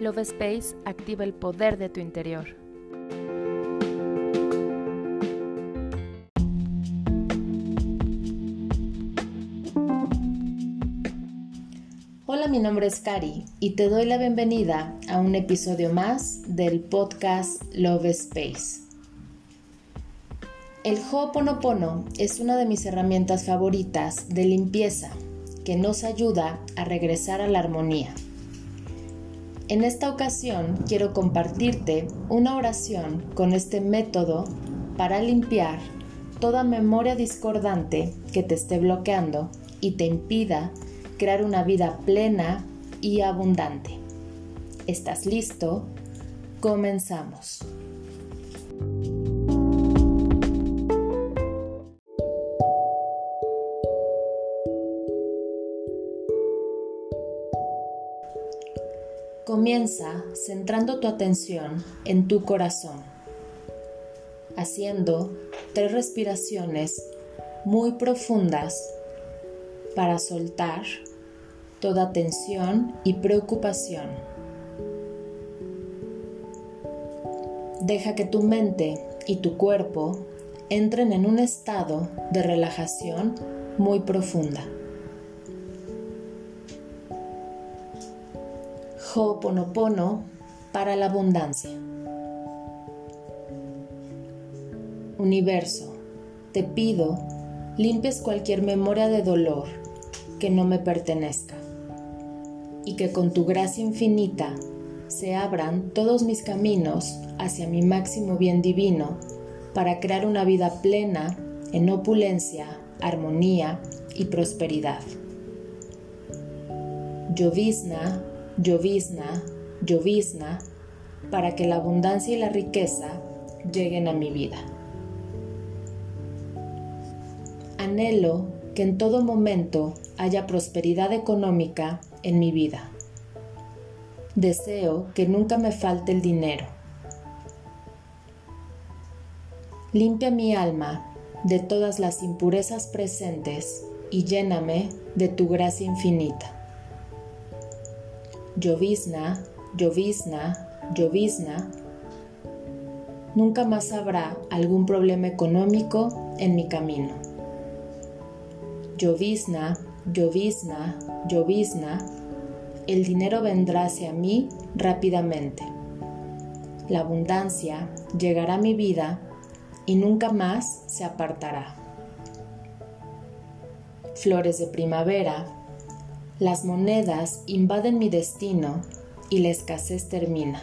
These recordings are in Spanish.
Love Space activa el poder de tu interior. Hola, mi nombre es Kari y te doy la bienvenida a un episodio más del podcast Love Space. El Ho'oponopono es una de mis herramientas favoritas de limpieza que nos ayuda a regresar a la armonía. En esta ocasión quiero compartirte una oración con este método para limpiar toda memoria discordante que te esté bloqueando y te impida crear una vida plena y abundante. ¿Estás listo? Comenzamos. Comienza centrando tu atención en tu corazón, haciendo tres respiraciones muy profundas para soltar toda tensión y preocupación. Deja que tu mente y tu cuerpo entren en un estado de relajación muy profunda. Ho'oponopono para la abundancia. Universo, te pido limpies cualquier memoria de dolor que no me pertenezca y que con tu gracia infinita se abran todos mis caminos hacia mi máximo bien divino para crear una vida plena en opulencia, armonía y prosperidad. Llovizna llovizna, llovizna, para que la abundancia y la riqueza lleguen a mi vida. Anhelo que en todo momento haya prosperidad económica en mi vida. Deseo que nunca me falte el dinero. Limpia mi alma de todas las impurezas presentes y lléname de tu gracia infinita llovizna, llovizna, llovizna, nunca más habrá algún problema económico en mi camino. Llovizna, llovizna, llovizna, el dinero vendrá hacia mí rápidamente. La abundancia llegará a mi vida y nunca más se apartará. Flores de primavera, las monedas invaden mi destino y la escasez termina.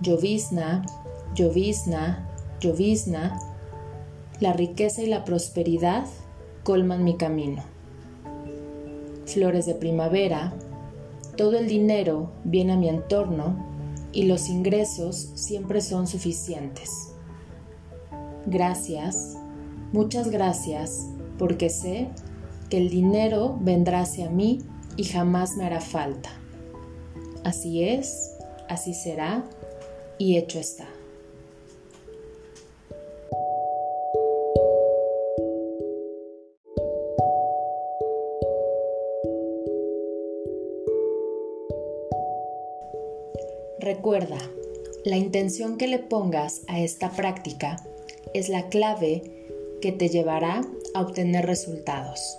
Llovizna, llovizna, llovizna, la riqueza y la prosperidad colman mi camino. Flores de primavera, todo el dinero viene a mi entorno y los ingresos siempre son suficientes. Gracias, muchas gracias, porque sé que el dinero vendrá hacia mí y jamás me hará falta. Así es, así será y hecho está. Recuerda, la intención que le pongas a esta práctica es la clave que te llevará a obtener resultados.